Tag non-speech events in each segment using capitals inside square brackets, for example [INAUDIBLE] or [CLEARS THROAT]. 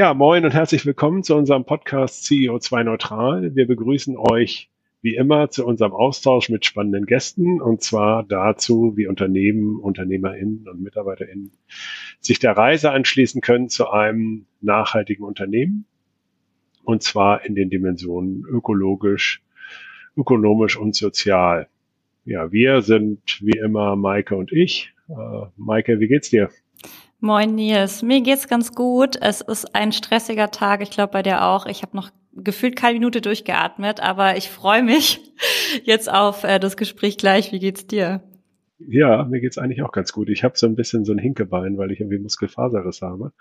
Ja, moin und herzlich willkommen zu unserem Podcast CEO2 Neutral. Wir begrüßen euch wie immer zu unserem Austausch mit spannenden Gästen und zwar dazu, wie Unternehmen, UnternehmerInnen und MitarbeiterInnen sich der Reise anschließen können zu einem nachhaltigen Unternehmen und zwar in den Dimensionen ökologisch, ökonomisch und sozial. Ja, wir sind wie immer Maike und ich. Äh, Maike, wie geht's dir? Moin Nils, mir geht's ganz gut. Es ist ein stressiger Tag, ich glaube bei dir auch. Ich habe noch gefühlt keine Minute durchgeatmet, aber ich freue mich [LAUGHS] jetzt auf äh, das Gespräch gleich. Wie geht's dir? Ja, mir geht's eigentlich auch ganz gut. Ich habe so ein bisschen so ein Hinkebein, weil ich irgendwie Muskelfaserriss habe.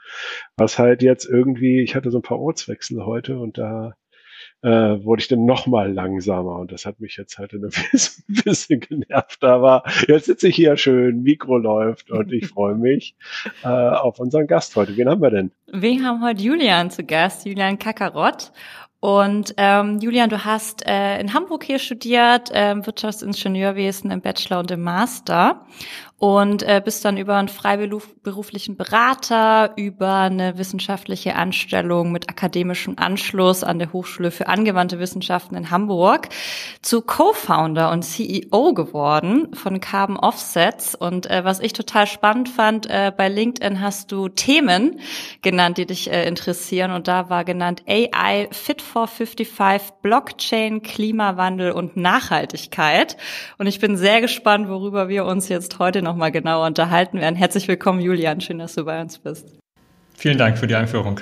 Was halt jetzt irgendwie, ich hatte so ein paar Ortswechsel heute und da äh, wurde ich dann noch mal langsamer und das hat mich jetzt halt ein [LAUGHS] bisschen, ein bisschen genervt. Aber jetzt sitze ich hier schön, Mikro läuft und ich freue mich äh, auf unseren Gast heute. Wen haben wir denn? Wir haben heute Julian zu Gast, Julian Kakarott. Und ähm, Julian, du hast äh, in Hamburg hier studiert, äh, Wirtschaftsingenieurwesen im Bachelor und im Master und äh, bist dann über einen freiberuflichen Berater, über eine wissenschaftliche Anstellung mit akademischem Anschluss an der Hochschule für angewandte Wissenschaften in Hamburg zu Co-Founder und CEO geworden von Carbon Offsets. Und äh, was ich total spannend fand, äh, bei LinkedIn hast du Themen genannt, die dich äh, interessieren. Und da war genannt AI Fit for 55, Blockchain, Klimawandel und Nachhaltigkeit. Und ich bin sehr gespannt, worüber wir uns jetzt heute nochmal genauer unterhalten werden. Herzlich willkommen, Julian. Schön, dass du bei uns bist. Vielen Dank für die Einführung.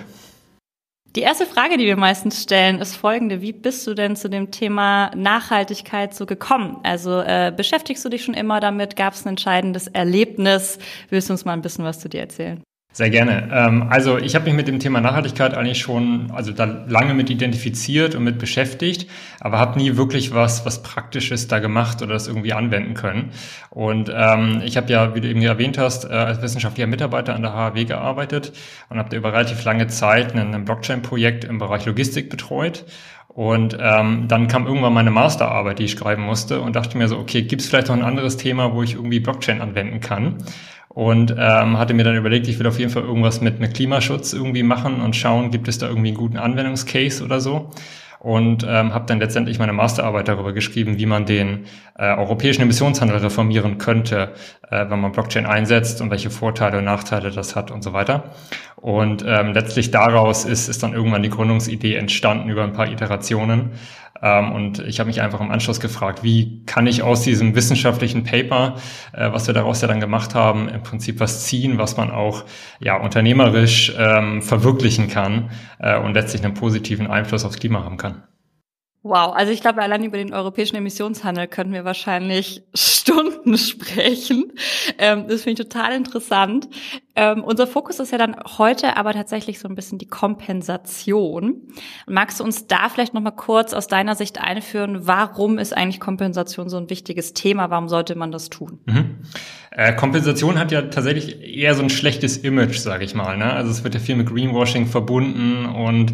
Die erste Frage, die wir meistens stellen, ist folgende. Wie bist du denn zu dem Thema Nachhaltigkeit so gekommen? Also äh, beschäftigst du dich schon immer damit? Gab es ein entscheidendes Erlebnis? Willst du uns mal ein bisschen was zu dir erzählen? Sehr gerne. Ähm, also ich habe mich mit dem Thema Nachhaltigkeit eigentlich schon, also da lange mit identifiziert und mit beschäftigt, aber habe nie wirklich was, was Praktisches da gemacht oder das irgendwie anwenden können. Und ähm, ich habe ja, wie du eben erwähnt hast, äh, als wissenschaftlicher Mitarbeiter an der HAW gearbeitet und habe da über relativ lange Zeit ein, Blockchain-Projekt im Bereich Logistik betreut. Und ähm, dann kam irgendwann meine Masterarbeit, die ich schreiben musste und dachte mir so, okay, gibt es vielleicht noch ein anderes Thema, wo ich irgendwie Blockchain anwenden kann? Und ähm, hatte mir dann überlegt, ich will auf jeden Fall irgendwas mit, mit Klimaschutz irgendwie machen und schauen, gibt es da irgendwie einen guten Anwendungscase oder so und ähm, habe dann letztendlich meine Masterarbeit darüber geschrieben, wie man den äh, europäischen Emissionshandel reformieren könnte, äh, wenn man Blockchain einsetzt und welche Vorteile und Nachteile das hat und so weiter. Und ähm, letztlich daraus ist, ist dann irgendwann die Gründungsidee entstanden über ein paar Iterationen. Ähm, und ich habe mich einfach im Anschluss gefragt, wie kann ich aus diesem wissenschaftlichen Paper, äh, was wir daraus ja dann gemacht haben, im Prinzip was ziehen, was man auch ja unternehmerisch ähm, verwirklichen kann äh, und letztlich einen positiven Einfluss aufs Klima haben kann. Wow, also ich glaube, allein über den europäischen Emissionshandel könnten wir wahrscheinlich [LAUGHS] Stunden sprechen. Ähm, das finde ich total interessant. Ähm, unser Fokus ist ja dann heute aber tatsächlich so ein bisschen die Kompensation. Magst du uns da vielleicht nochmal kurz aus deiner Sicht einführen, warum ist eigentlich Kompensation so ein wichtiges Thema? Warum sollte man das tun? Mhm. Äh, Kompensation hat ja tatsächlich eher so ein schlechtes Image, sage ich mal. Ne? Also es wird ja viel mit Greenwashing verbunden und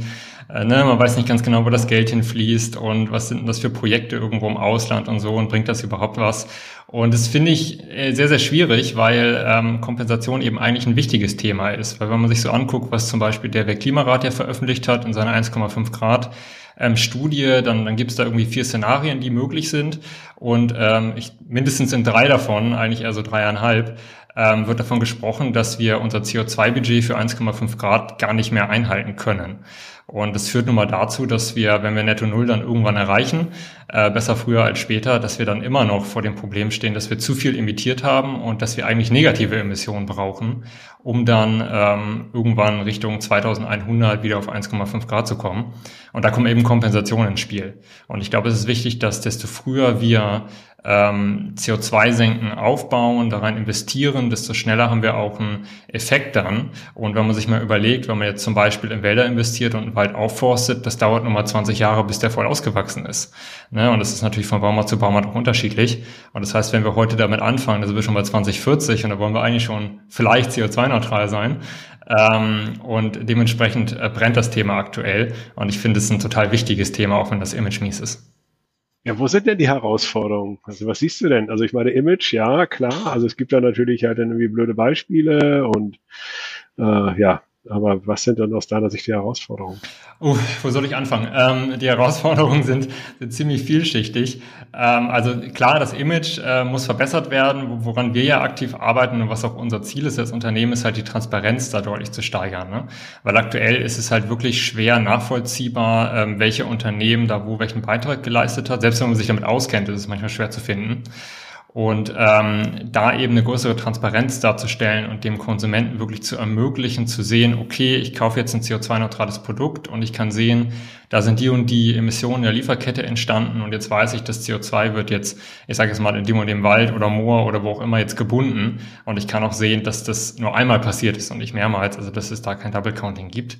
äh, ne, man weiß nicht ganz genau, wo das Geld hinfließt und was sind das für Projekte irgendwo im Ausland und so und bringt das überhaupt was. Und das finde ich äh, sehr, sehr schwierig, weil ähm, Kompensation eben eigentlich ein wichtiges Thema ist. Weil wenn man sich so anguckt, was zum Beispiel der Weltklimarat ja veröffentlicht hat in seiner 1,5 Grad ähm, Studie, dann, dann gibt es da irgendwie vier Szenarien, die möglich sind. Und ähm, ich, mindestens in drei davon, eigentlich eher so dreieinhalb, ähm, wird davon gesprochen, dass wir unser CO2-Budget für 1,5 Grad gar nicht mehr einhalten können. Und das führt nun mal dazu, dass wir, wenn wir Netto Null dann irgendwann erreichen, äh, besser früher als später, dass wir dann immer noch vor dem Problem stehen, dass wir zu viel emittiert haben und dass wir eigentlich negative Emissionen brauchen, um dann ähm, irgendwann Richtung 2100 wieder auf 1,5 Grad zu kommen. Und da kommen eben Kompensationen ins Spiel. Und ich glaube, es ist wichtig, dass desto früher wir ähm, CO2-Senken aufbauen, daran investieren, desto schneller haben wir auch einen Effekt dann. Und wenn man sich mal überlegt, wenn man jetzt zum Beispiel in Wälder investiert und einen Wald aufforstet, das dauert nochmal 20 Jahre, bis der voll ausgewachsen ist. Ne? Und das ist natürlich von Baumarkt zu Baumarkt auch unterschiedlich. Und das heißt, wenn wir heute damit anfangen, dann sind wir schon bei 2040 und da wollen wir eigentlich schon vielleicht CO2-neutral sein. Ähm, und dementsprechend äh, brennt das Thema aktuell. Und ich finde, es ist ein total wichtiges Thema, auch wenn das Image mies ist. Ja, wo sind denn die Herausforderungen? Also was siehst du denn? Also ich meine, Image, ja, klar. Also es gibt da natürlich halt irgendwie blöde Beispiele und äh, ja, Aber was sind denn aus deiner Sicht die Herausforderungen? Uh, wo soll ich anfangen? Ähm, die Herausforderungen [LAUGHS] sind, sind ziemlich vielschichtig. Ähm, also klar, das Image äh, muss verbessert werden, woran wir ja aktiv arbeiten und was auch unser Ziel ist als Unternehmen, ist halt die Transparenz da deutlich zu steigern. Ne? Weil aktuell ist es halt wirklich schwer nachvollziehbar, ähm, welche Unternehmen da wo welchen Beitrag geleistet hat. Selbst wenn man sich damit auskennt, ist es manchmal schwer zu finden. Und ähm, da eben eine größere Transparenz darzustellen und dem Konsumenten wirklich zu ermöglichen, zu sehen, okay, ich kaufe jetzt ein CO2-neutrales Produkt und ich kann sehen, da sind die und die Emissionen der Lieferkette entstanden und jetzt weiß ich, das CO2 wird jetzt, ich sage jetzt mal, in dem und dem Wald oder Moor oder wo auch immer jetzt gebunden und ich kann auch sehen, dass das nur einmal passiert ist und nicht mehrmals, also dass es da kein Double Counting gibt.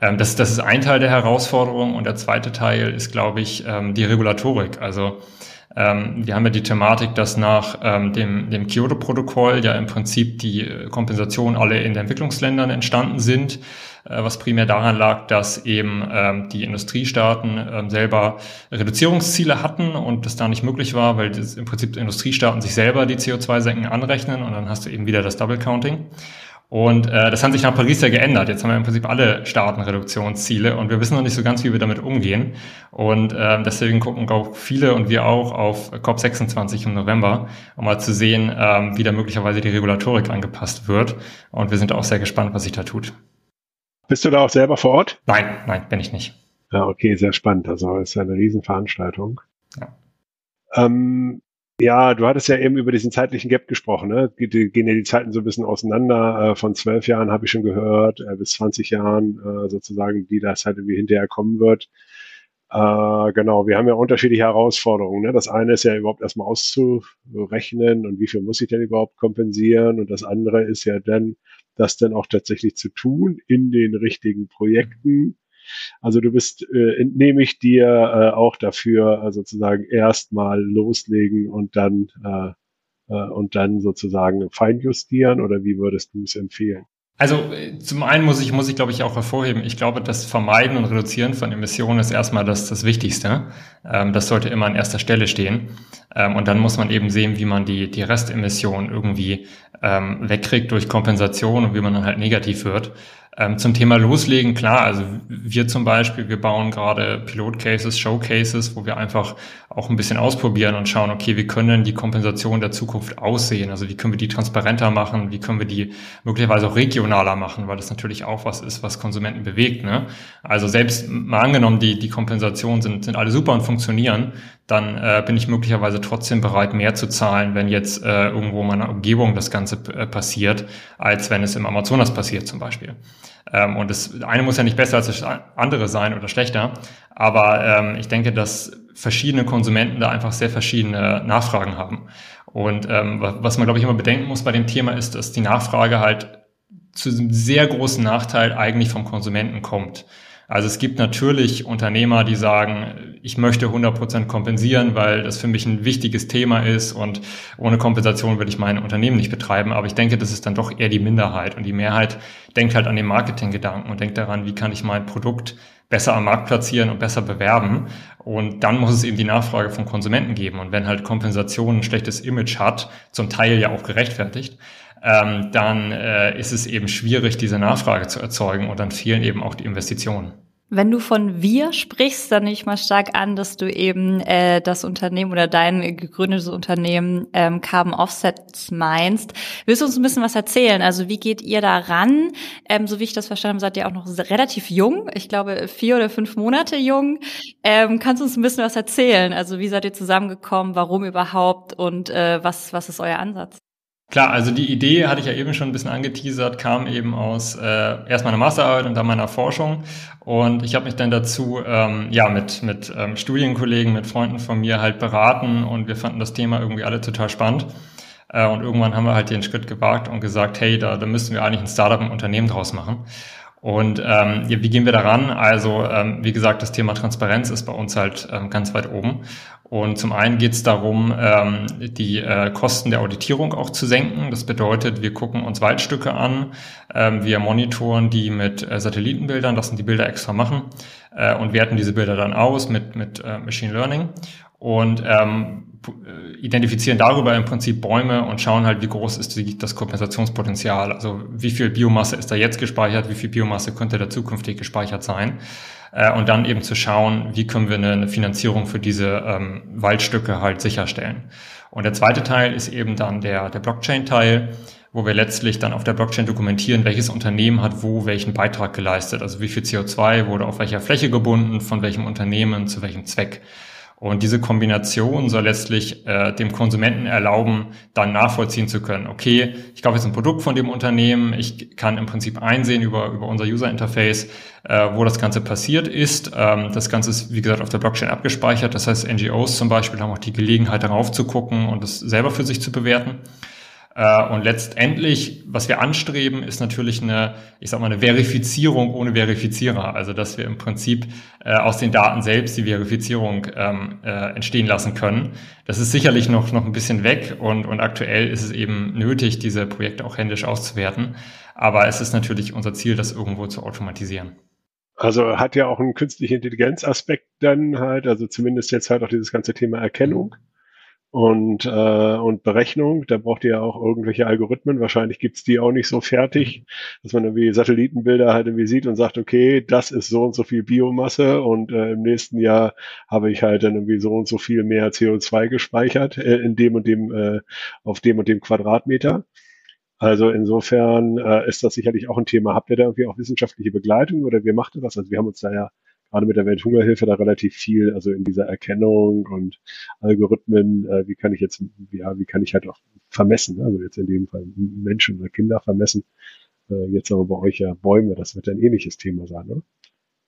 Ähm, das, das ist ein Teil der Herausforderung und der zweite Teil ist, glaube ich, ähm, die Regulatorik. Also ähm, wir haben ja die Thematik, dass nach ähm, dem, dem Kyoto-Protokoll ja im Prinzip die äh, Kompensation alle in den Entwicklungsländern entstanden sind, äh, was primär daran lag, dass eben ähm, die Industriestaaten ähm, selber Reduzierungsziele hatten und das da nicht möglich war, weil das im Prinzip Industriestaaten sich selber die CO2-Senken anrechnen und dann hast du eben wieder das Double Counting. Und äh, das hat sich nach Paris ja geändert. Jetzt haben wir im Prinzip alle Staaten Reduktionsziele und wir wissen noch nicht so ganz, wie wir damit umgehen. Und äh, deswegen gucken auch viele und wir auch auf COP26 im November, um mal zu sehen, äh, wie da möglicherweise die Regulatorik angepasst wird. Und wir sind auch sehr gespannt, was sich da tut. Bist du da auch selber vor Ort? Nein, nein, bin ich nicht. Ja, okay, sehr spannend. Also es ist eine Riesenveranstaltung. Ja. Ähm, ja, du hattest ja eben über diesen zeitlichen Gap gesprochen. Ne? Gehen ja die Zeiten so ein bisschen auseinander. Äh, von zwölf Jahren habe ich schon gehört, äh, bis 20 Jahren äh, sozusagen, die das halt irgendwie hinterher kommen wird. Äh, genau, wir haben ja unterschiedliche Herausforderungen. Ne? Das eine ist ja überhaupt erstmal auszurechnen und wie viel muss ich denn überhaupt kompensieren. Und das andere ist ja dann, das dann auch tatsächlich zu tun in den richtigen Projekten also du bist, äh, entnehme ich dir äh, auch dafür, äh, sozusagen erstmal loslegen und dann äh, äh, und dann sozusagen feinjustieren oder wie würdest du es empfehlen? Also äh, zum einen muss ich, muss ich glaube ich auch hervorheben, ich glaube, das Vermeiden und Reduzieren von Emissionen ist erstmal das, das Wichtigste. Ähm, das sollte immer an erster Stelle stehen. Ähm, und dann muss man eben sehen, wie man die, die Restemissionen irgendwie ähm, wegkriegt durch Kompensation und wie man dann halt negativ wird. Ähm, zum Thema Loslegen, klar, also wir zum Beispiel, wir bauen gerade Pilotcases, Showcases, wo wir einfach auch ein bisschen ausprobieren und schauen, okay, wie können die Kompensation der Zukunft aussehen? Also wie können wir die transparenter machen? Wie können wir die möglicherweise auch regionaler machen? Weil das natürlich auch was ist, was Konsumenten bewegt. Ne? Also selbst mal angenommen, die, die Kompensationen sind, sind alle super und funktionieren, dann äh, bin ich möglicherweise trotzdem bereit, mehr zu zahlen, wenn jetzt äh, irgendwo in meiner Umgebung das Ganze äh, passiert, als wenn es im Amazonas passiert zum Beispiel. Ähm, und das eine muss ja nicht besser als das andere sein oder schlechter, aber ähm, ich denke, dass verschiedene Konsumenten da einfach sehr verschiedene Nachfragen haben. Und ähm, was man, glaube ich, immer bedenken muss bei dem Thema ist, dass die Nachfrage halt zu einem sehr großen Nachteil eigentlich vom Konsumenten kommt. Also es gibt natürlich Unternehmer, die sagen, ich möchte 100% kompensieren, weil das für mich ein wichtiges Thema ist und ohne Kompensation will ich mein Unternehmen nicht betreiben. Aber ich denke, das ist dann doch eher die Minderheit und die Mehrheit denkt halt an den Marketinggedanken und denkt daran, wie kann ich mein Produkt besser am Markt platzieren und besser bewerben. Und dann muss es eben die Nachfrage von Konsumenten geben. Und wenn halt Kompensation ein schlechtes Image hat, zum Teil ja auch gerechtfertigt, ähm, dann äh, ist es eben schwierig, diese Nachfrage zu erzeugen und dann fehlen eben auch die Investitionen. Wenn du von wir sprichst, dann nehme ich mal stark an, dass du eben äh, das Unternehmen oder dein gegründetes Unternehmen ähm, Carbon Offsets meinst. Willst du uns ein bisschen was erzählen? Also wie geht ihr da ran? Ähm, so wie ich das verstanden habe, seid ihr auch noch relativ jung. Ich glaube vier oder fünf Monate jung. Ähm, kannst du uns ein bisschen was erzählen? Also wie seid ihr zusammengekommen? Warum überhaupt? Und äh, was, was ist euer Ansatz? Klar, also die Idee hatte ich ja eben schon ein bisschen angeteasert, kam eben aus äh, erst meiner Masterarbeit und dann meiner Forschung. Und ich habe mich dann dazu ähm, ja mit, mit ähm, Studienkollegen, mit Freunden von mir halt beraten und wir fanden das Thema irgendwie alle total spannend. Äh, und irgendwann haben wir halt den Schritt gewagt und gesagt, hey, da, da müssten wir eigentlich ein Startup, ein Unternehmen draus machen. Und ähm, wie gehen wir daran? Also, ähm, wie gesagt, das Thema Transparenz ist bei uns halt ähm, ganz weit oben. Und zum einen geht es darum, ähm, die äh, Kosten der Auditierung auch zu senken. Das bedeutet, wir gucken uns Waldstücke an, ähm, wir monitoren die mit äh, Satellitenbildern, lassen die Bilder extra machen äh, und werten diese Bilder dann aus mit, mit äh, Machine Learning. Und ähm, äh, identifizieren darüber im Prinzip Bäume und schauen halt, wie groß ist die, das Kompensationspotenzial. Also wie viel Biomasse ist da jetzt gespeichert, wie viel Biomasse könnte da zukünftig gespeichert sein. Äh, und dann eben zu schauen, wie können wir eine, eine Finanzierung für diese ähm, Waldstücke halt sicherstellen. Und der zweite Teil ist eben dann der, der Blockchain-Teil, wo wir letztlich dann auf der Blockchain dokumentieren, welches Unternehmen hat wo welchen Beitrag geleistet. Also wie viel CO2 wurde auf welcher Fläche gebunden, von welchem Unternehmen, zu welchem Zweck. Und diese Kombination soll letztlich äh, dem Konsumenten erlauben, dann nachvollziehen zu können, okay, ich kaufe jetzt ein Produkt von dem Unternehmen, ich kann im Prinzip einsehen über, über unser User Interface, äh, wo das Ganze passiert ist. Ähm, das Ganze ist, wie gesagt, auf der Blockchain abgespeichert. Das heißt, NGOs zum Beispiel haben auch die Gelegenheit, darauf zu gucken und es selber für sich zu bewerten. Äh, und letztendlich, was wir anstreben, ist natürlich eine, ich sag mal, eine Verifizierung ohne Verifizierer. Also, dass wir im Prinzip äh, aus den Daten selbst die Verifizierung ähm, äh, entstehen lassen können. Das ist sicherlich noch, noch ein bisschen weg und, und aktuell ist es eben nötig, diese Projekte auch händisch auszuwerten. Aber es ist natürlich unser Ziel, das irgendwo zu automatisieren. Also hat ja auch einen künstliche Intelligenz-Aspekt dann halt, also zumindest jetzt halt auch dieses ganze Thema Erkennung. Mhm und, äh, und Berechnung. Da braucht ihr ja auch irgendwelche Algorithmen. Wahrscheinlich gibt's die auch nicht so fertig, dass man irgendwie Satellitenbilder halt irgendwie sieht und sagt, okay, das ist so und so viel Biomasse und äh, im nächsten Jahr habe ich halt dann irgendwie so und so viel mehr CO2 gespeichert äh, in dem und dem, äh, auf dem und dem Quadratmeter. Also insofern äh, ist das sicherlich auch ein Thema. Habt ihr da irgendwie auch wissenschaftliche Begleitung oder wie macht ihr das? Also wir haben uns da ja gerade mit der Welthungerhilfe da relativ viel, also in dieser Erkennung und Algorithmen, äh, wie kann ich jetzt, ja, wie kann ich halt auch vermessen, also jetzt in dem Fall Menschen oder Kinder vermessen, äh, jetzt aber bei euch ja Bäume, das wird ein ähnliches Thema sein, oder?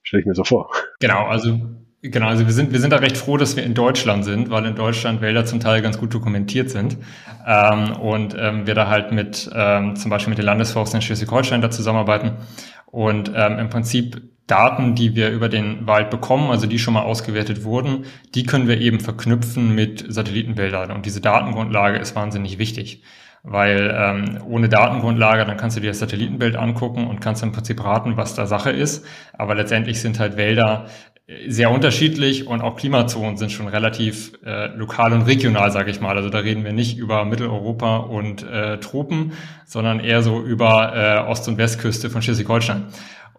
Stelle ich mir so vor. Genau, also Genau, also wir sind, wir sind da recht froh, dass wir in Deutschland sind, weil in Deutschland Wälder zum Teil ganz gut dokumentiert sind. Ähm, und ähm, wir da halt mit ähm, zum Beispiel mit den Landesforsten in Schleswig-Holstein da zusammenarbeiten. Und ähm, im Prinzip Daten, die wir über den Wald bekommen, also die schon mal ausgewertet wurden, die können wir eben verknüpfen mit Satellitenbildern. Und diese Datengrundlage ist wahnsinnig wichtig, weil ähm, ohne Datengrundlage, dann kannst du dir das Satellitenbild angucken und kannst im Prinzip raten, was da Sache ist. Aber letztendlich sind halt Wälder sehr unterschiedlich und auch Klimazonen sind schon relativ äh, lokal und regional, sage ich mal. Also da reden wir nicht über Mitteleuropa und äh, Tropen, sondern eher so über äh, Ost- und Westküste von Schleswig-Holstein.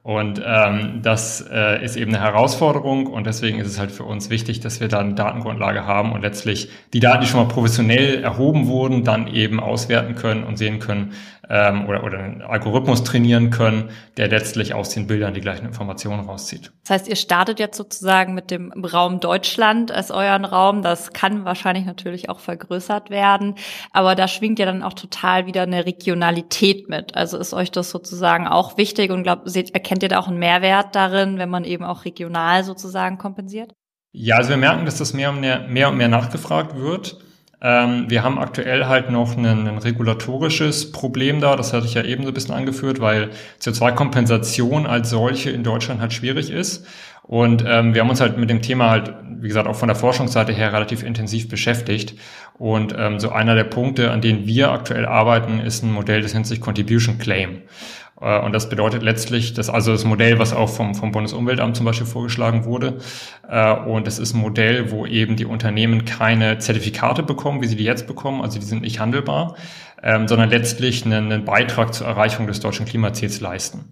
Und ähm, das äh, ist eben eine Herausforderung und deswegen ist es halt für uns wichtig, dass wir da eine Datengrundlage haben und letztlich die Daten, die schon mal professionell erhoben wurden, dann eben auswerten können und sehen können, ähm, oder, oder einen Algorithmus trainieren können, der letztlich aus den Bildern die gleichen Informationen rauszieht. Das heißt, ihr startet jetzt sozusagen mit dem Raum Deutschland als euren Raum. Das kann wahrscheinlich natürlich auch vergrößert werden, aber da schwingt ja dann auch total wieder eine Regionalität mit. Also ist euch das sozusagen auch wichtig und glaubt, erkennt ihr da auch einen Mehrwert darin, wenn man eben auch regional sozusagen kompensiert? Ja, also wir merken, dass das mehr und mehr, mehr und mehr nachgefragt wird. Ähm, wir haben aktuell halt noch ein, ein, regulatorisches Problem da, das hatte ich ja eben so ein bisschen angeführt, weil CO2-Kompensation als solche in Deutschland halt schwierig ist. Und ähm, wir haben uns halt mit dem Thema halt, wie gesagt, auch von der Forschungsseite her relativ intensiv beschäftigt. Und ähm, so einer der Punkte, an denen wir aktuell arbeiten, ist ein Modell, das nennt sich Contribution Claim. Äh, und das bedeutet letztlich, dass also das Modell, was auch vom, vom Bundesumweltamt zum Beispiel vorgeschlagen wurde, äh, und es ist ein Modell, wo eben die Unternehmen keine Zertifikate bekommen, wie sie die jetzt bekommen, also die sind nicht handelbar, ähm, sondern letztlich einen, einen Beitrag zur Erreichung des deutschen Klimaziels leisten.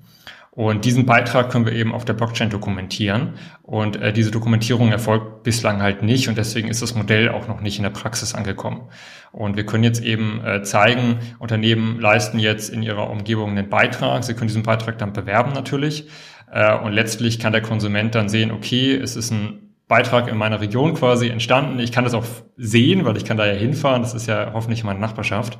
Und diesen Beitrag können wir eben auf der Blockchain dokumentieren. Und äh, diese Dokumentierung erfolgt bislang halt nicht. Und deswegen ist das Modell auch noch nicht in der Praxis angekommen. Und wir können jetzt eben äh, zeigen, Unternehmen leisten jetzt in ihrer Umgebung einen Beitrag. Sie können diesen Beitrag dann bewerben natürlich. Äh, und letztlich kann der Konsument dann sehen, okay, es ist ein Beitrag in meiner Region quasi entstanden. Ich kann das auch sehen, weil ich kann da ja hinfahren. Das ist ja hoffentlich meine Nachbarschaft.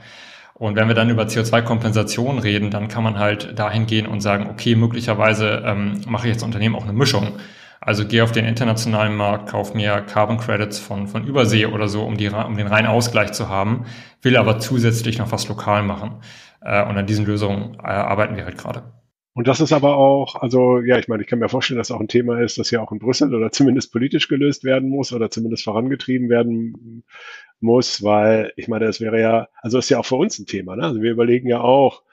Und wenn wir dann über CO2-Kompensation reden, dann kann man halt dahin gehen und sagen, okay, möglicherweise ähm, mache ich jetzt Unternehmen auch eine Mischung. Also gehe auf den internationalen Markt, kauf mir Carbon Credits von, von Übersee oder so, um, die, um den reinen Ausgleich zu haben, will aber zusätzlich noch was lokal machen. Äh, und an diesen Lösungen äh, arbeiten wir halt gerade. Und das ist aber auch, also ja, ich meine, ich kann mir vorstellen, dass auch ein Thema ist, das ja auch in Brüssel oder zumindest politisch gelöst werden muss oder zumindest vorangetrieben werden muss, weil ich meine, es wäre ja, also ist ja auch für uns ein Thema. Ne? Also wir überlegen ja auch,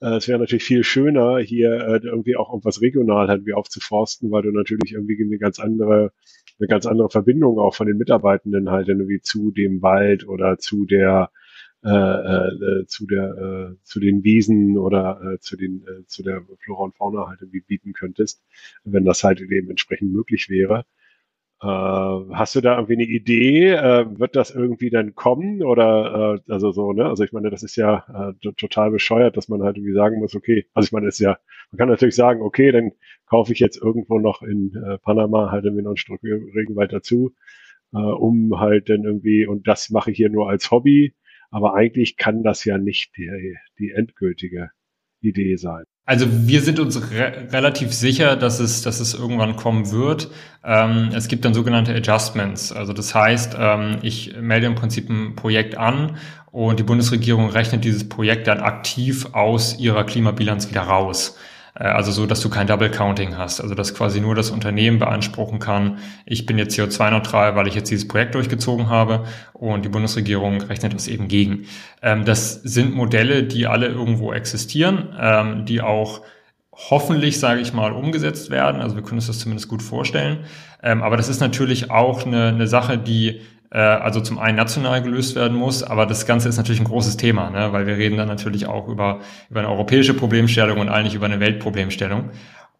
äh, es wäre natürlich viel schöner, hier äh, irgendwie auch irgendwas regional halt wie aufzuforsten, weil du natürlich irgendwie eine ganz andere eine ganz andere Verbindung auch von den Mitarbeitenden halt irgendwie zu dem Wald oder zu der äh, äh, zu der äh, zu den Wiesen oder äh, zu den äh, zu der Flora und Fauna halt irgendwie bieten könntest, wenn das halt eben entsprechend möglich wäre. Äh, hast du da irgendwie eine Idee? Äh, wird das irgendwie dann kommen oder äh, also so, ne? Also ich meine, das ist ja äh, total bescheuert, dass man halt irgendwie sagen muss, okay, also ich meine, das ist ja, man kann natürlich sagen, okay, dann kaufe ich jetzt irgendwo noch in Panama halt irgendwie noch ein Stück Regenwald dazu, um halt dann irgendwie, und das mache ich hier nur als Hobby, aber eigentlich kann das ja nicht die, die endgültige Idee sein. Also wir sind uns re relativ sicher, dass es, dass es irgendwann kommen wird. Ähm, es gibt dann sogenannte Adjustments. Also das heißt, ähm, ich melde im Prinzip ein Projekt an und die Bundesregierung rechnet dieses Projekt dann aktiv aus ihrer Klimabilanz wieder raus. Äh, also so, dass du kein Double Counting hast. Also dass quasi nur das Unternehmen beanspruchen kann, ich bin jetzt CO2-neutral, weil ich jetzt dieses Projekt durchgezogen habe und die Bundesregierung rechnet das eben gegen. Ähm, das sind Modelle, die alle irgendwo existieren, ähm, die auch hoffentlich, sage ich mal, umgesetzt werden. Also wir können uns das zumindest gut vorstellen. Ähm, aber das ist natürlich auch eine, eine Sache, die also zum einen national gelöst werden muss, aber das Ganze ist natürlich ein großes Thema, ne? weil wir reden dann natürlich auch über, über eine europäische Problemstellung und eigentlich über eine Weltproblemstellung.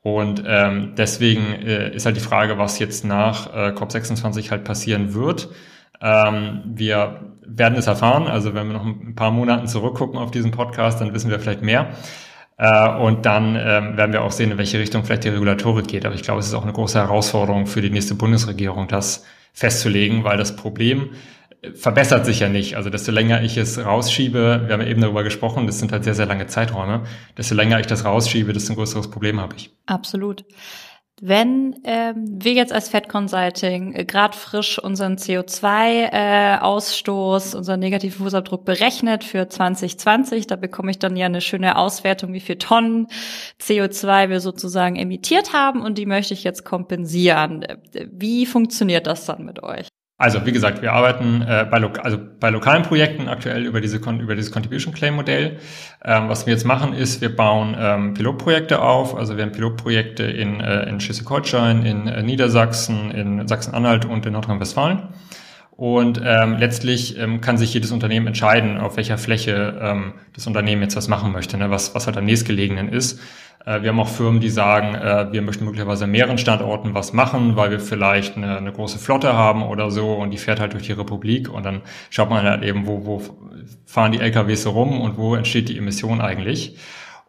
Und ähm, deswegen äh, ist halt die Frage, was jetzt nach äh, COP26 halt passieren wird. Ähm, wir werden es erfahren. Also wenn wir noch ein paar Monaten zurückgucken auf diesen Podcast, dann wissen wir vielleicht mehr. Äh, und dann ähm, werden wir auch sehen, in welche Richtung vielleicht die Regulatorik geht. Aber ich glaube, es ist auch eine große Herausforderung für die nächste Bundesregierung, das festzulegen, weil das Problem verbessert sich ja nicht. Also desto länger ich es rausschiebe, wir haben ja eben darüber gesprochen, das sind halt sehr, sehr lange Zeiträume, desto länger ich das rausschiebe, desto ein größeres Problem habe ich. Absolut. Wenn ähm, wir jetzt als Fed Consulting äh, gerade frisch unseren CO2-Ausstoß, äh, unseren negativen Fußabdruck berechnet für 2020, da bekomme ich dann ja eine schöne Auswertung, wie viel Tonnen CO2 wir sozusagen emittiert haben und die möchte ich jetzt kompensieren. Wie funktioniert das dann mit euch? Also wie gesagt, wir arbeiten äh, bei, lo also bei lokalen Projekten aktuell über, diese über dieses Contribution Claim Modell. Ähm, was wir jetzt machen ist, wir bauen ähm, Pilotprojekte auf. Also wir haben Pilotprojekte in, äh, in Schleswig-Holstein, in äh, Niedersachsen, in Sachsen-Anhalt und in Nordrhein-Westfalen. Und ähm, letztlich ähm, kann sich jedes Unternehmen entscheiden, auf welcher Fläche ähm, das Unternehmen jetzt was machen möchte, ne? was, was halt am nächstgelegenen ist. Äh, wir haben auch Firmen, die sagen, äh, wir möchten möglicherweise an mehreren Standorten was machen, weil wir vielleicht eine, eine große Flotte haben oder so und die fährt halt durch die Republik und dann schaut man halt eben, wo, wo fahren die LKWs so rum und wo entsteht die Emission eigentlich.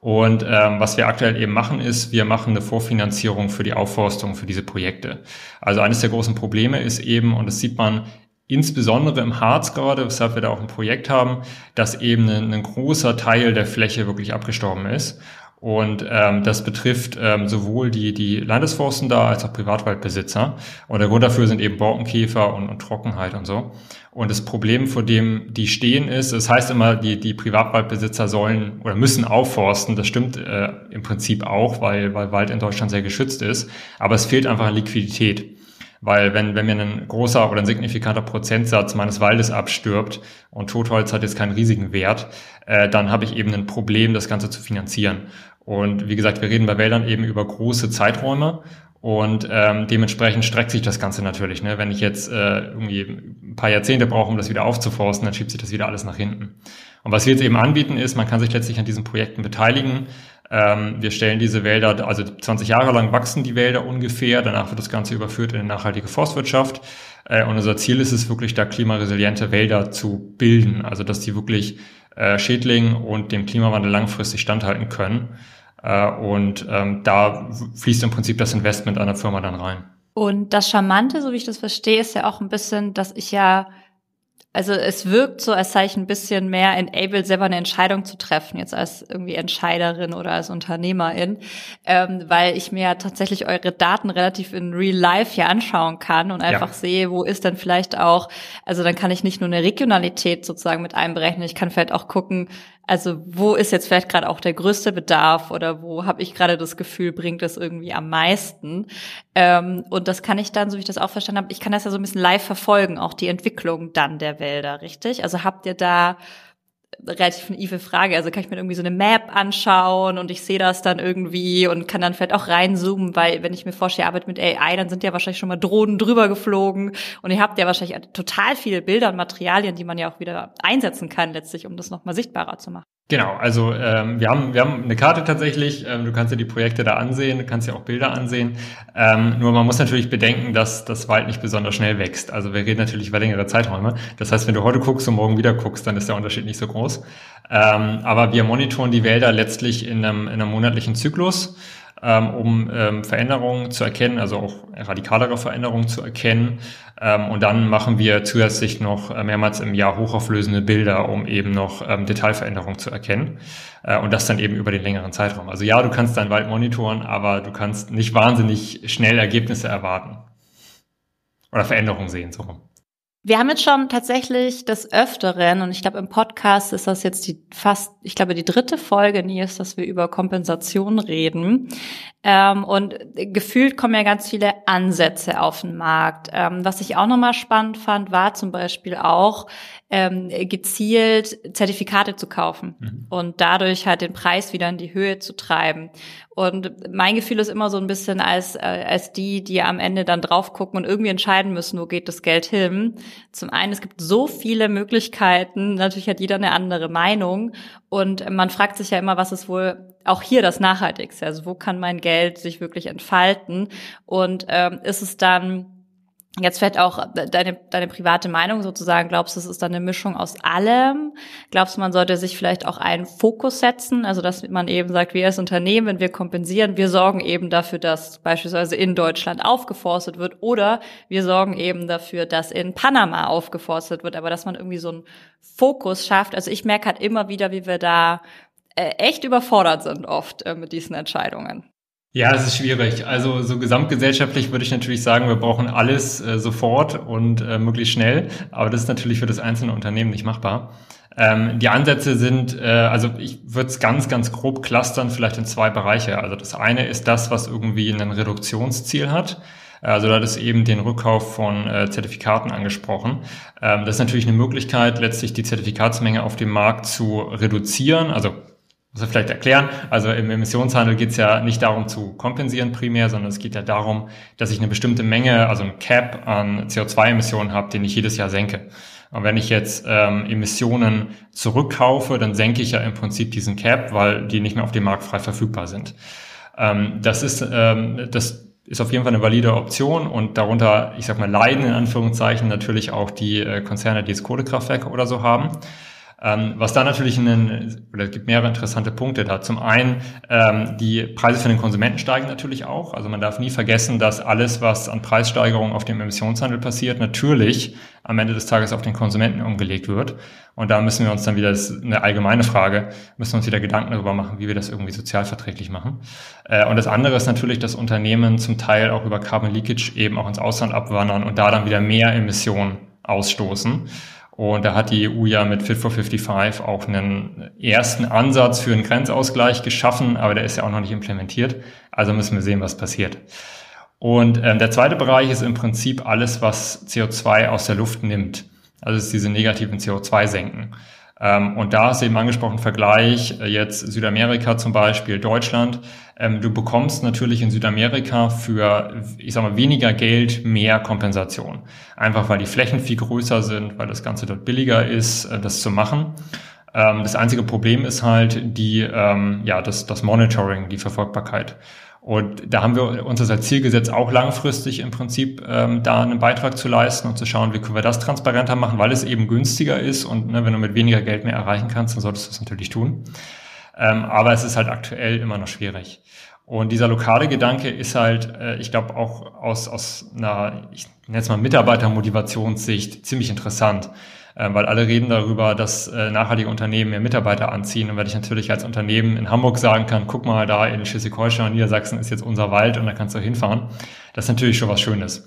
Und ähm, was wir aktuell eben machen, ist, wir machen eine Vorfinanzierung für die Aufforstung für diese Projekte. Also eines der großen Probleme ist eben, und das sieht man insbesondere im Harz gerade, weshalb wir da auch ein Projekt haben, dass eben ein, ein großer Teil der Fläche wirklich abgestorben ist. Und ähm, das betrifft ähm, sowohl die, die Landesforsten da als auch Privatwaldbesitzer. Und der Grund dafür sind eben Borkenkäfer und, und Trockenheit und so. Und das Problem, vor dem die stehen, ist, das heißt immer, die, die Privatwaldbesitzer sollen oder müssen aufforsten. Das stimmt äh, im Prinzip auch, weil, weil Wald in Deutschland sehr geschützt ist. Aber es fehlt einfach an Liquidität. Weil wenn, wenn mir ein großer oder ein signifikanter Prozentsatz meines Waldes abstirbt und Totholz hat jetzt keinen riesigen Wert, äh, dann habe ich eben ein Problem, das Ganze zu finanzieren. Und wie gesagt, wir reden bei Wäldern eben über große Zeiträume und ähm, dementsprechend streckt sich das Ganze natürlich. Ne? Wenn ich jetzt äh, irgendwie ein paar Jahrzehnte brauche, um das wieder aufzuforsten, dann schiebt sich das wieder alles nach hinten. Und was wir jetzt eben anbieten ist, man kann sich letztlich an diesen Projekten beteiligen. Ähm, wir stellen diese Wälder, also 20 Jahre lang wachsen die Wälder ungefähr, danach wird das Ganze überführt in eine nachhaltige Forstwirtschaft. Äh, und unser Ziel ist es wirklich, da klimaresiliente Wälder zu bilden, also dass die wirklich äh, Schädlingen und dem Klimawandel langfristig standhalten können. Äh, und ähm, da fließt im Prinzip das Investment einer Firma dann rein. Und das Charmante, so wie ich das verstehe, ist ja auch ein bisschen, dass ich ja also es wirkt so, als sei ich ein bisschen mehr enabled, selber eine Entscheidung zu treffen, jetzt als irgendwie Entscheiderin oder als Unternehmerin, ähm, weil ich mir ja tatsächlich eure Daten relativ in Real Life hier anschauen kann und einfach ja. sehe, wo ist dann vielleicht auch, also dann kann ich nicht nur eine Regionalität sozusagen mit einberechnen, ich kann vielleicht auch gucken, also wo ist jetzt vielleicht gerade auch der größte Bedarf oder wo habe ich gerade das Gefühl, bringt es irgendwie am meisten? Ähm, und das kann ich dann, so wie ich das auch verstanden habe, ich kann das ja so ein bisschen live verfolgen, auch die Entwicklung dann der Wälder, richtig? Also habt ihr da relativ naive Frage. Also kann ich mir irgendwie so eine Map anschauen und ich sehe das dann irgendwie und kann dann vielleicht auch reinzoomen, weil wenn ich mir vorstelle, ihr arbeitet mit AI, dann sind ja wahrscheinlich schon mal Drohnen drüber geflogen und ihr habt ja wahrscheinlich total viele Bilder und Materialien, die man ja auch wieder einsetzen kann letztlich, um das nochmal sichtbarer zu machen. Genau, also ähm, wir, haben, wir haben eine Karte tatsächlich, ähm, du kannst dir die Projekte da ansehen, du kannst ja auch Bilder ansehen. Ähm, nur man muss natürlich bedenken, dass das Wald nicht besonders schnell wächst. Also wir reden natürlich über längere Zeiträume. Das heißt, wenn du heute guckst und morgen wieder guckst, dann ist der Unterschied nicht so groß. Ähm, aber wir monitoren die Wälder letztlich in einem, in einem monatlichen Zyklus um ähm, Veränderungen zu erkennen, also auch radikalere Veränderungen zu erkennen. Ähm, und dann machen wir zusätzlich noch äh, mehrmals im Jahr hochauflösende Bilder, um eben noch ähm, Detailveränderungen zu erkennen. Äh, und das dann eben über den längeren Zeitraum. Also ja, du kannst deinen Wald monitoren, aber du kannst nicht wahnsinnig schnell Ergebnisse erwarten. Oder Veränderungen sehen, so rum. Wir haben jetzt schon tatsächlich des Öfteren, und ich glaube im Podcast ist das jetzt die fast, ich glaube die dritte Folge, nie ist, dass wir über Kompensation reden. Ähm, und gefühlt kommen ja ganz viele Ansätze auf den Markt. Ähm, was ich auch nochmal spannend fand, war zum Beispiel auch, ähm, gezielt Zertifikate zu kaufen mhm. und dadurch halt den Preis wieder in die Höhe zu treiben. Und mein Gefühl ist immer so ein bisschen als, äh, als die, die am Ende dann drauf gucken und irgendwie entscheiden müssen, wo geht das Geld hin. Zum einen, es gibt so viele Möglichkeiten, natürlich hat jeder eine andere Meinung und man fragt sich ja immer, was ist wohl auch hier das Nachhaltigste? Also wo kann mein Geld sich wirklich entfalten? Und ähm, ist es dann Jetzt vielleicht auch deine, deine private Meinung sozusagen. Glaubst du, es ist dann eine Mischung aus allem? Glaubst du, man sollte sich vielleicht auch einen Fokus setzen? Also, dass man eben sagt, wir als Unternehmen, wir kompensieren, wir sorgen eben dafür, dass beispielsweise in Deutschland aufgeforstet wird oder wir sorgen eben dafür, dass in Panama aufgeforstet wird, aber dass man irgendwie so einen Fokus schafft. Also, ich merke halt immer wieder, wie wir da echt überfordert sind oft äh, mit diesen Entscheidungen. Ja, es ist schwierig. Also so gesamtgesellschaftlich würde ich natürlich sagen, wir brauchen alles äh, sofort und äh, möglichst schnell. Aber das ist natürlich für das einzelne Unternehmen nicht machbar. Ähm, die Ansätze sind, äh, also ich würde es ganz, ganz grob clustern, vielleicht in zwei Bereiche. Also das eine ist das, was irgendwie ein Reduktionsziel hat. Also da es eben den Rückkauf von äh, Zertifikaten angesprochen. Ähm, das ist natürlich eine Möglichkeit, letztlich die Zertifikatsmenge auf dem Markt zu reduzieren. Also muss ich vielleicht erklären. Also im Emissionshandel geht es ja nicht darum zu kompensieren primär, sondern es geht ja darum, dass ich eine bestimmte Menge, also ein Cap an CO2-Emissionen habe, den ich jedes Jahr senke. Und wenn ich jetzt ähm, Emissionen zurückkaufe, dann senke ich ja im Prinzip diesen Cap, weil die nicht mehr auf dem Markt frei verfügbar sind. Ähm, das ist ähm, das ist auf jeden Fall eine valide Option und darunter, ich sag mal, leiden in Anführungszeichen natürlich auch die äh, Konzerne, die jetzt Kohlekraftwerke oder so haben. Ähm, was da natürlich einen, oder es gibt mehrere interessante Punkte da. Zum einen, ähm, die Preise für den Konsumenten steigen natürlich auch. Also man darf nie vergessen, dass alles, was an Preissteigerungen auf dem Emissionshandel passiert, natürlich am Ende des Tages auf den Konsumenten umgelegt wird. Und da müssen wir uns dann wieder, das ist eine allgemeine Frage, müssen wir uns wieder Gedanken darüber machen, wie wir das irgendwie sozialverträglich machen. Äh, und das andere ist natürlich, dass Unternehmen zum Teil auch über Carbon Leakage eben auch ins Ausland abwandern und da dann wieder mehr Emissionen ausstoßen. Und da hat die EU ja mit Fit for 55 auch einen ersten Ansatz für einen Grenzausgleich geschaffen, aber der ist ja auch noch nicht implementiert. Also müssen wir sehen, was passiert. Und ähm, der zweite Bereich ist im Prinzip alles, was CO2 aus der Luft nimmt. Also ist diese negativen CO2-Senken. Ähm, und da ist eben angesprochen Vergleich, äh, jetzt Südamerika zum Beispiel, Deutschland. Ähm, du bekommst natürlich in Südamerika für, ich sag mal, weniger Geld mehr Kompensation. Einfach weil die Flächen viel größer sind, weil das Ganze dort billiger ist, äh, das zu machen. Ähm, das einzige Problem ist halt die, ja, das, das Monitoring, die Verfolgbarkeit. Und da haben wir uns als Ziel gesetzt, auch langfristig im Prinzip ähm, da einen Beitrag zu leisten und zu schauen, wie können wir das transparenter machen, weil es eben günstiger ist und ne, wenn du mit weniger Geld mehr erreichen kannst, dann solltest du es natürlich tun. Ähm, aber es ist halt aktuell immer noch schwierig. Und dieser lokale Gedanke ist halt, äh, ich glaube, auch aus, aus einer, ich nenne es mal Mitarbeitermotivationssicht ziemlich interessant weil alle reden darüber, dass äh, nachhaltige Unternehmen mehr Mitarbeiter anziehen. Und wenn ich natürlich als Unternehmen in Hamburg sagen kann, guck mal, da in Schleswig-Holstein und Niedersachsen ist jetzt unser Wald und da kannst du hinfahren, das ist natürlich schon was Schönes.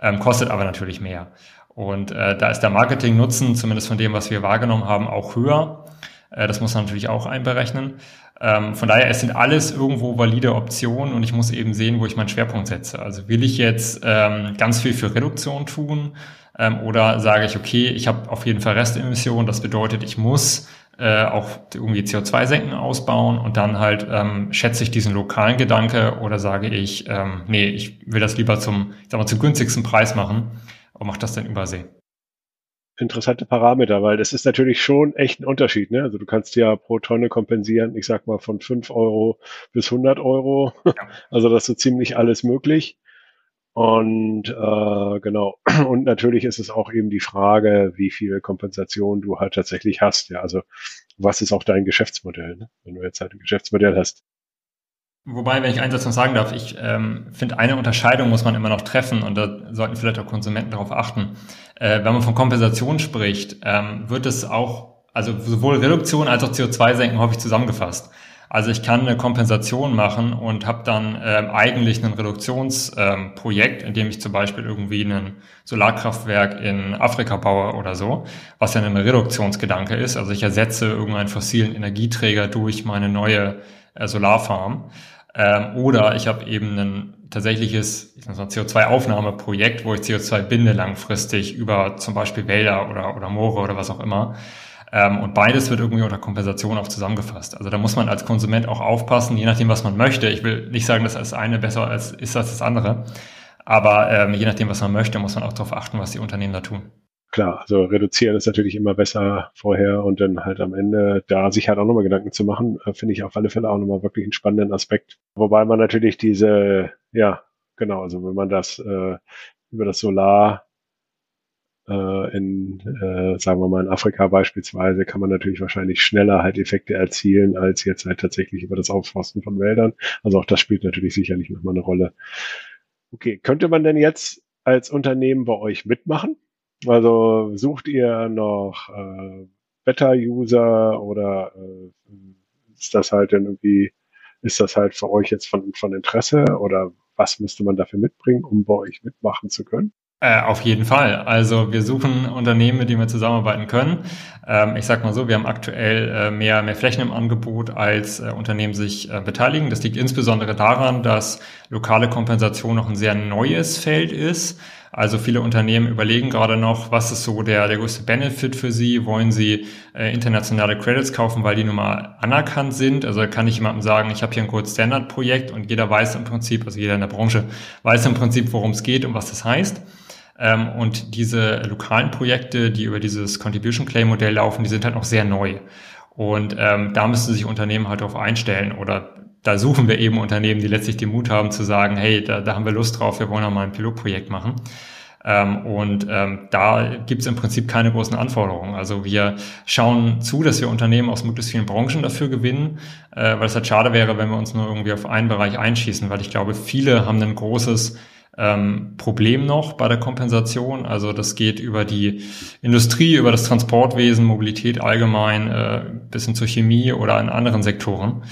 Ähm, kostet aber natürlich mehr. Und äh, da ist der Marketing-Nutzen, zumindest von dem, was wir wahrgenommen haben, auch höher. Äh, das muss man natürlich auch einberechnen. Ähm, von daher, es sind alles irgendwo valide Optionen und ich muss eben sehen, wo ich meinen Schwerpunkt setze. Also will ich jetzt ähm, ganz viel für Reduktion tun? Ähm, oder sage ich, okay, ich habe auf jeden Fall Restemissionen, das bedeutet, ich muss äh, auch irgendwie CO2-Senken ausbauen und dann halt ähm, schätze ich diesen lokalen Gedanke oder sage ich, ähm, nee, ich will das lieber zum, ich sag mal, zum günstigsten Preis machen und mache das dann übersee. Interessante Parameter, weil das ist natürlich schon echt ein Unterschied. Ne? Also du kannst ja pro Tonne kompensieren, ich sag mal von 5 Euro bis 100 Euro. Ja. [LAUGHS] Also das ist so ziemlich alles möglich. Und äh, genau, [CLEARS THROAT] und natürlich ist es auch eben die Frage, wie viel Kompensation du halt tatsächlich hast. Ja, also was ist auch dein Geschäftsmodell, ne? wenn du jetzt halt ein Geschäftsmodell hast. Wobei, wenn ich einen Satz noch sagen darf, ich ähm, finde, eine Unterscheidung muss man immer noch treffen und da sollten vielleicht auch Konsumenten darauf achten. Äh, wenn man von Kompensation spricht, ähm, wird es auch, also sowohl Reduktion als auch CO2-Senken häufig zusammengefasst. Also ich kann eine Kompensation machen und habe dann ähm, eigentlich ein Reduktionsprojekt, ähm, in dem ich zum Beispiel irgendwie ein Solarkraftwerk in Afrika baue oder so, was ja ein Reduktionsgedanke ist. Also ich ersetze irgendeinen fossilen Energieträger durch meine neue äh, Solarfarm. Ähm, oder ich habe eben ein tatsächliches CO2-Aufnahmeprojekt, wo ich CO2 binde langfristig über zum Beispiel Wälder oder, oder Moore oder was auch immer. Ähm, und beides wird irgendwie unter Kompensation auch zusammengefasst. Also da muss man als Konsument auch aufpassen, je nachdem, was man möchte. Ich will nicht sagen, dass das eine besser als, ist als das andere. Aber ähm, je nachdem, was man möchte, muss man auch darauf achten, was die Unternehmen da tun. Klar, also reduzieren ist natürlich immer besser vorher und dann halt am Ende da sich halt auch nochmal Gedanken zu machen, äh, finde ich auf alle Fälle auch nochmal wirklich einen spannenden Aspekt. Wobei man natürlich diese, ja, genau, also wenn man das äh, über das Solar in, äh, sagen wir mal, in Afrika beispielsweise, kann man natürlich wahrscheinlich schneller halt Effekte erzielen, als jetzt halt tatsächlich über das Aufforsten von Wäldern. Also auch das spielt natürlich sicherlich nochmal eine Rolle. Okay, könnte man denn jetzt als Unternehmen bei euch mitmachen? Also sucht ihr noch äh, Beta-User oder äh, ist das halt irgendwie, ist das halt für euch jetzt von, von Interesse oder was müsste man dafür mitbringen, um bei euch mitmachen zu können? Äh, auf jeden Fall. Also wir suchen Unternehmen, mit denen wir zusammenarbeiten können. Ähm, ich sag mal so, wir haben aktuell äh, mehr, mehr Flächen im Angebot, als äh, Unternehmen sich äh, beteiligen. Das liegt insbesondere daran, dass lokale Kompensation noch ein sehr neues Feld ist. Also viele Unternehmen überlegen gerade noch, was ist so der, der größte Benefit für sie? Wollen sie äh, internationale Credits kaufen, weil die nun mal anerkannt sind? Also kann ich jemandem sagen, ich habe hier ein Gold Standard Projekt und jeder weiß im Prinzip, also jeder in der Branche weiß im Prinzip, worum es geht und was das heißt. Ähm, und diese lokalen Projekte, die über dieses Contribution Claim Modell laufen, die sind halt noch sehr neu. Und ähm, da müssen sich Unternehmen halt darauf einstellen oder da suchen wir eben Unternehmen, die letztlich den Mut haben zu sagen, hey, da, da haben wir Lust drauf, wir wollen auch mal ein Pilotprojekt machen. Ähm, und ähm, da gibt es im Prinzip keine großen Anforderungen. Also wir schauen zu, dass wir Unternehmen aus möglichst vielen Branchen dafür gewinnen, äh, weil es halt schade wäre, wenn wir uns nur irgendwie auf einen Bereich einschießen, weil ich glaube, viele haben ein großes ähm, Problem noch bei der Kompensation. Also das geht über die Industrie, über das Transportwesen, Mobilität allgemein, äh, bis hin zur Chemie oder in anderen Sektoren.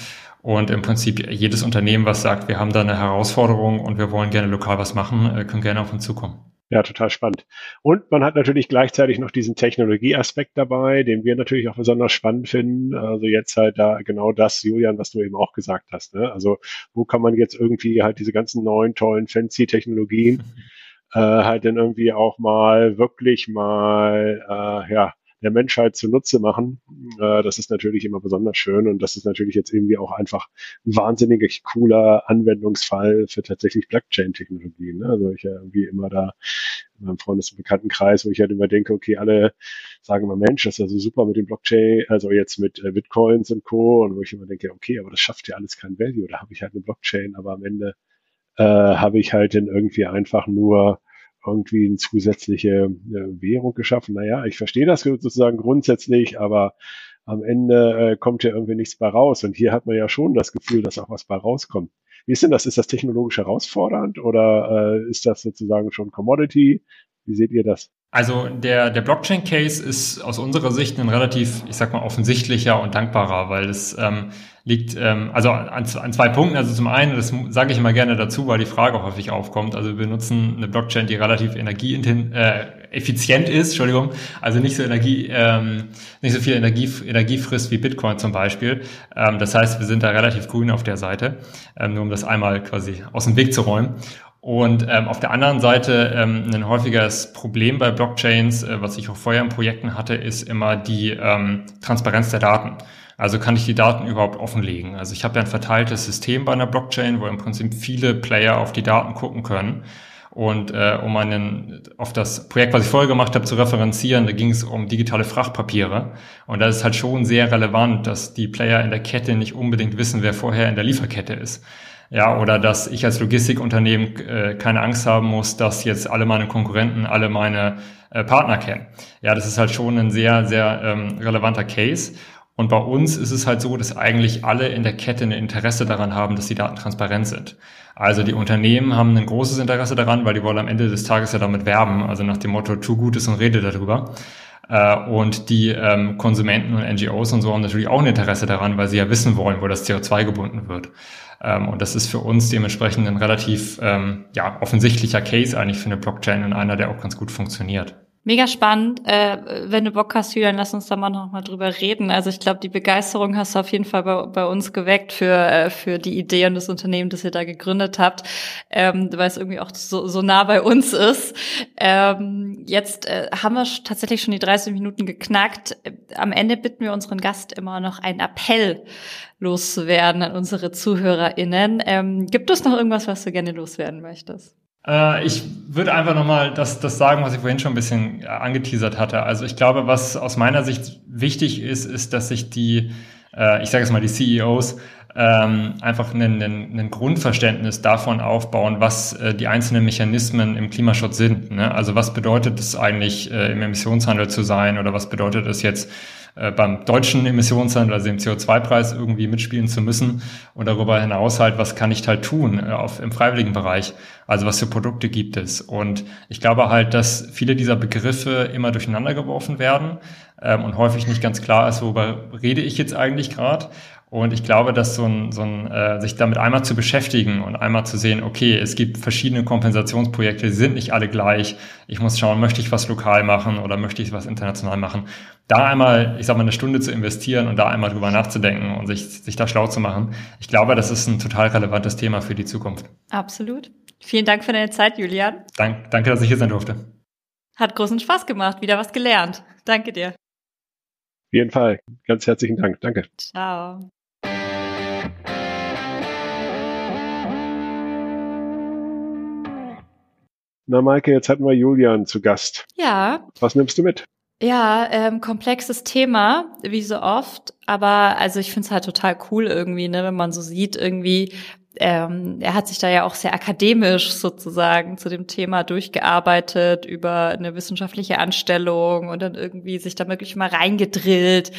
Und im Prinzip jedes Unternehmen, was sagt, wir haben da eine Herausforderung und wir wollen gerne lokal was machen, äh, können gerne auf uns zukommen. Ja, total spannend. Und man hat natürlich gleichzeitig noch diesen Technologieaspekt dabei, den wir natürlich auch besonders spannend finden. Also jetzt halt da genau das, Julian, was du eben auch gesagt hast. Ne? Also wo kann man jetzt irgendwie halt diese ganzen neuen, tollen, fancy Technologien [LAUGHS] äh, halt dann irgendwie auch mal wirklich mal äh, ja der Menschheit zunutze machen. Äh, das ist natürlich immer besonders schön und das ist natürlich jetzt irgendwie auch einfach ein wahnsinnig cooler Anwendungsfall für tatsächlich Blockchain-Technologien. Ne? Also ich ja irgendwie immer da in meinem Freundes- und Bekanntenkreis, wo ich halt immer denke, okay, alle sagen immer, Mensch, das ist ja so super mit dem Blockchain, also jetzt mit äh, Bitcoins und Co. Und wo ich immer denke, okay, aber das schafft ja alles kein Value. Da habe ich halt eine Blockchain, aber am Ende äh, habe ich halt dann irgendwie einfach nur irgendwie eine zusätzliche äh, Währung geschaffen. Naja, ich verstehe das sozusagen grundsätzlich, aber am Ende äh, kommt ja irgendwie nichts bei raus. Und hier hat man ja schon das Gefühl, dass auch was bei rauskommt. Wie ist denn das? Ist das technologisch herausfordernd oder äh, ist das sozusagen schon Commodity? Wie seht ihr das? Also der, der Blockchain-Case ist aus unserer Sicht ein relativ, ich sag mal, offensichtlicher und dankbarer, weil es ähm, liegt, ähm, also an, an zwei Punkten. Also zum einen, das sage ich immer gerne dazu, weil die Frage häufig aufkommt. Also wir benutzen eine Blockchain, die relativ energieeffizient äh, ist, Entschuldigung, also nicht so Energie, ähm, nicht so viel Energie, Energie frisst wie Bitcoin zum Beispiel. Ähm, das heißt, wir sind da relativ grün auf der Seite, ähm, nur um das einmal quasi aus dem Weg zu räumen. Und ähm, auf der anderen Seite ähm, ein häufiges Problem bei Blockchains, äh, was ich auch vorher in Projekten hatte, ist immer die ähm, Transparenz der Daten. Also kann ich die Daten überhaupt offenlegen? Also ich habe ja ein verteiltes System bei einer Blockchain, wo im Prinzip viele Player auf die Daten gucken können. Und äh, um einen auf das Projekt, was ich vorher gemacht habe, zu referenzieren, da ging es um digitale Frachtpapiere. Und da ist halt schon sehr relevant, dass die Player in der Kette nicht unbedingt wissen, wer vorher in der Lieferkette ist. Ja, oder dass ich als Logistikunternehmen äh, keine Angst haben muss, dass jetzt alle meine Konkurrenten alle meine äh, Partner kennen. Ja, das ist halt schon ein sehr, sehr ähm, relevanter Case. Und bei uns ist es halt so, dass eigentlich alle in der Kette ein Interesse daran haben, dass die Daten transparent sind. Also die Unternehmen haben ein großes Interesse daran, weil die wollen am Ende des Tages ja damit werben, also nach dem Motto, tu Gutes und rede darüber. Äh, und die ähm, Konsumenten und NGOs und so haben natürlich auch ein Interesse daran, weil sie ja wissen wollen, wo das CO2 gebunden wird. Ähm, und das ist für uns dementsprechend ein relativ ähm, ja, offensichtlicher Case eigentlich für eine Blockchain und einer, der auch ganz gut funktioniert. Mega spannend. Äh, wenn du Bock hast, Julian, lass uns da mal noch mal drüber reden. Also ich glaube, die Begeisterung hast du auf jeden Fall bei, bei uns geweckt für, äh, für die Idee und das Unternehmen, das ihr da gegründet habt, ähm, weil es irgendwie auch so, so nah bei uns ist. Ähm, jetzt äh, haben wir tatsächlich schon die 30 Minuten geknackt. Am Ende bitten wir unseren Gast immer noch einen Appell loszuwerden an unsere ZuhörerInnen. Ähm, gibt es noch irgendwas, was du gerne loswerden möchtest? Äh, ich würde einfach nochmal das, das sagen, was ich vorhin schon ein bisschen äh, angeteasert hatte. Also ich glaube, was aus meiner Sicht wichtig ist, ist, dass sich die, äh, ich sage jetzt mal die CEOs, ähm, einfach ein, Grundverständnis davon aufbauen, was die einzelnen Mechanismen im Klimaschutz sind. Ne? Also was bedeutet es eigentlich, im Emissionshandel zu sein oder was bedeutet es jetzt, äh, beim deutschen Emissionshandel, also dem CO2-Preis irgendwie mitspielen zu müssen und darüber hinaus halt, was kann ich halt tun äh, auf, im freiwilligen Bereich, also was für Produkte gibt es. Und ich glaube halt, dass viele dieser Begriffe immer durcheinander geworfen werden ähm, und häufig nicht ganz klar ist, worüber rede ich jetzt eigentlich gerade. Und ich glaube, dass so ein, so ein äh, sich damit einmal zu beschäftigen und einmal zu sehen, okay, es gibt verschiedene Kompensationsprojekte, die sind nicht alle gleich. Ich muss schauen, möchte ich was lokal machen oder möchte ich was international machen. Da einmal, ich sag mal, eine Stunde zu investieren und da einmal drüber nachzudenken und sich, sich da schlau zu machen. Ich glaube, das ist ein total relevantes Thema für die Zukunft. Absolut. Vielen Dank für deine Zeit, Julian. Dank, danke, dass ich hier sein durfte. Hat großen Spaß gemacht, wieder was gelernt. Danke dir. Auf jeden Fall. Ganz herzlichen Dank. Danke. Ciao. Na, Maike, jetzt hatten wir Julian zu Gast. Ja. Was nimmst du mit? Ja, ähm, komplexes Thema, wie so oft. Aber also ich finde es halt total cool irgendwie, ne, wenn man so sieht, irgendwie, ähm, er hat sich da ja auch sehr akademisch sozusagen zu dem Thema durchgearbeitet über eine wissenschaftliche Anstellung und dann irgendwie sich da wirklich mal reingedrillt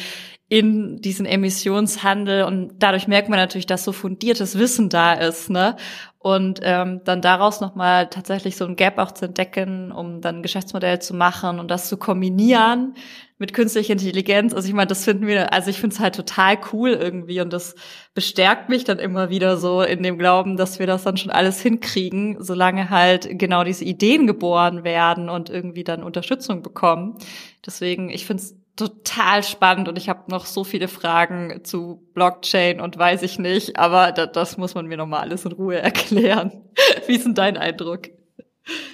in diesen Emissionshandel und dadurch merkt man natürlich, dass so fundiertes Wissen da ist, ne? Und ähm, dann daraus nochmal tatsächlich so ein Gap auch zu entdecken, um dann ein Geschäftsmodell zu machen und das zu kombinieren mit künstlicher Intelligenz. Also ich meine, das finden wir, also ich finde es halt total cool irgendwie und das bestärkt mich dann immer wieder so in dem Glauben, dass wir das dann schon alles hinkriegen, solange halt genau diese Ideen geboren werden und irgendwie dann Unterstützung bekommen. Deswegen, ich finde es total spannend und ich habe noch so viele Fragen zu Blockchain und weiß ich nicht, aber das, das muss man mir noch mal alles in Ruhe [LAUGHS] erklären. Wie ist denn dein Eindruck?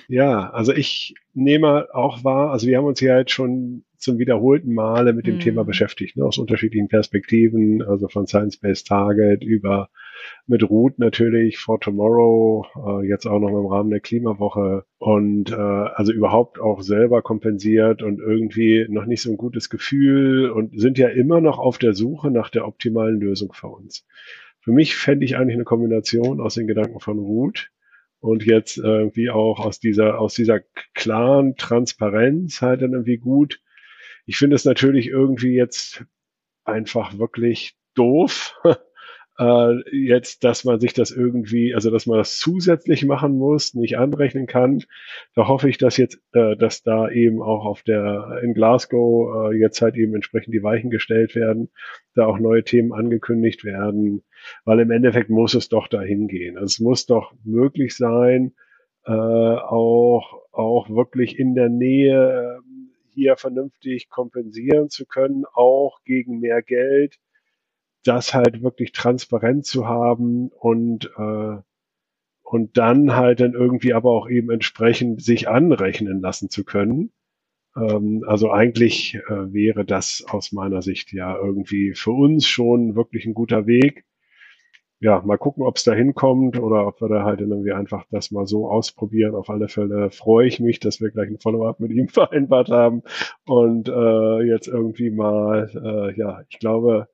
Ja, also ich nehme auch wahr, also wir haben uns ja jetzt schon zum wiederholten Male mit dem mhm. Thema beschäftigt, ne, aus unterschiedlichen Perspektiven, also von Science-Based Target über mit Root natürlich, For Tomorrow, äh, jetzt auch noch im Rahmen der Klimawoche und äh, also überhaupt auch selber kompensiert und irgendwie noch nicht so ein gutes Gefühl und sind ja immer noch auf der Suche nach der optimalen Lösung für uns. Für mich fände ich eigentlich eine Kombination aus den Gedanken von Root und jetzt irgendwie auch aus dieser, aus dieser klaren Transparenz halt dann irgendwie gut. Ich finde es natürlich irgendwie jetzt einfach wirklich doof, [LAUGHS] äh, jetzt, dass man sich das irgendwie, also dass man das zusätzlich machen muss, nicht anrechnen kann. Da hoffe ich, dass jetzt, äh, dass da eben auch auf der in Glasgow äh, jetzt halt eben entsprechend die Weichen gestellt werden, da auch neue Themen angekündigt werden, weil im Endeffekt muss es doch dahin gehen. Also es muss doch möglich sein, äh, auch auch wirklich in der Nähe äh, hier vernünftig kompensieren zu können, auch gegen mehr Geld das halt wirklich transparent zu haben und, äh, und dann halt dann irgendwie aber auch eben entsprechend sich anrechnen lassen zu können. Ähm, also eigentlich äh, wäre das aus meiner Sicht ja irgendwie für uns schon wirklich ein guter Weg. Ja, mal gucken, ob es da hinkommt oder ob wir da halt irgendwie einfach das mal so ausprobieren. Auf alle Fälle freue ich mich, dass wir gleich ein Follow-up mit ihm [LAUGHS] vereinbart haben und äh, jetzt irgendwie mal, äh, ja, ich glaube,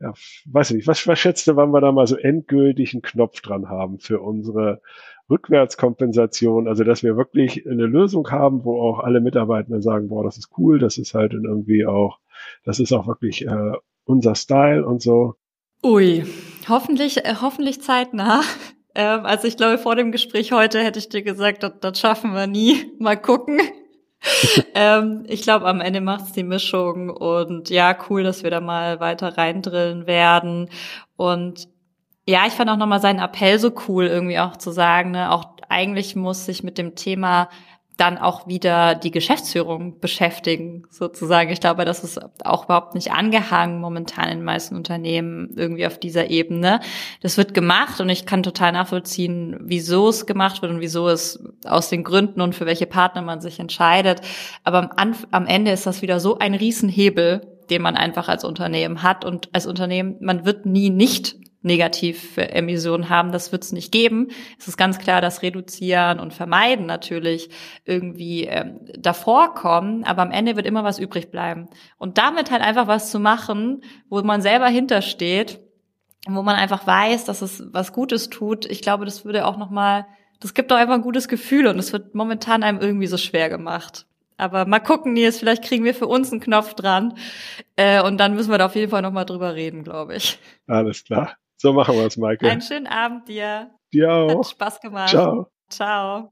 ja, weiß ich nicht, was, was schätzt du, wann wir da mal so endgültig einen Knopf dran haben für unsere Rückwärtskompensation, also dass wir wirklich eine Lösung haben, wo auch alle Mitarbeiter sagen, boah, das ist cool, das ist halt irgendwie auch, das ist auch wirklich äh, unser Style und so. Ui, hoffentlich, äh, hoffentlich zeitnah. [LAUGHS] Ähm, also ich glaube, vor dem Gespräch heute hätte ich dir gesagt, das, das schaffen wir nie. [LAUGHS] Mal gucken. [LAUGHS] ähm, ich glaube, am Ende macht es die Mischung und ja, cool, dass wir da mal weiter reindrillen werden. Und ja, ich fand auch nochmal seinen Appell so cool, irgendwie auch zu sagen, ne, auch eigentlich muss sich mit dem Thema dann auch wieder die Geschäftsführung beschäftigen, sozusagen. Ich glaube, das ist auch überhaupt nicht angehangen momentan in den meisten Unternehmen irgendwie auf dieser Ebene. Das wird gemacht und ich kann total nachvollziehen, wieso es gemacht wird und wieso es aus den Gründen und für welche Partner man sich entscheidet. Aber am, am Ende ist das wieder so ein Riesenhebel, den man einfach als Unternehmen hat und als Unternehmen, man wird nie nicht negativ für Emissionen haben, das wird es nicht geben. Es ist ganz klar, dass Reduzieren und Vermeiden natürlich irgendwie ähm, davor kommen, aber am Ende wird immer was übrig bleiben. Und damit halt einfach was zu machen, wo man selber hintersteht, wo man einfach weiß, dass es was Gutes tut, ich glaube, das würde auch nochmal, das gibt doch einfach ein gutes Gefühl und es wird momentan einem irgendwie so schwer gemacht. Aber mal gucken, Nils, vielleicht kriegen wir für uns einen Knopf dran. Äh, und dann müssen wir da auf jeden Fall nochmal drüber reden, glaube ich. Alles klar. So machen wir es, Michael. Einen schönen Abend dir. Dir auch. Hat Spaß gemacht. Ciao. Ciao.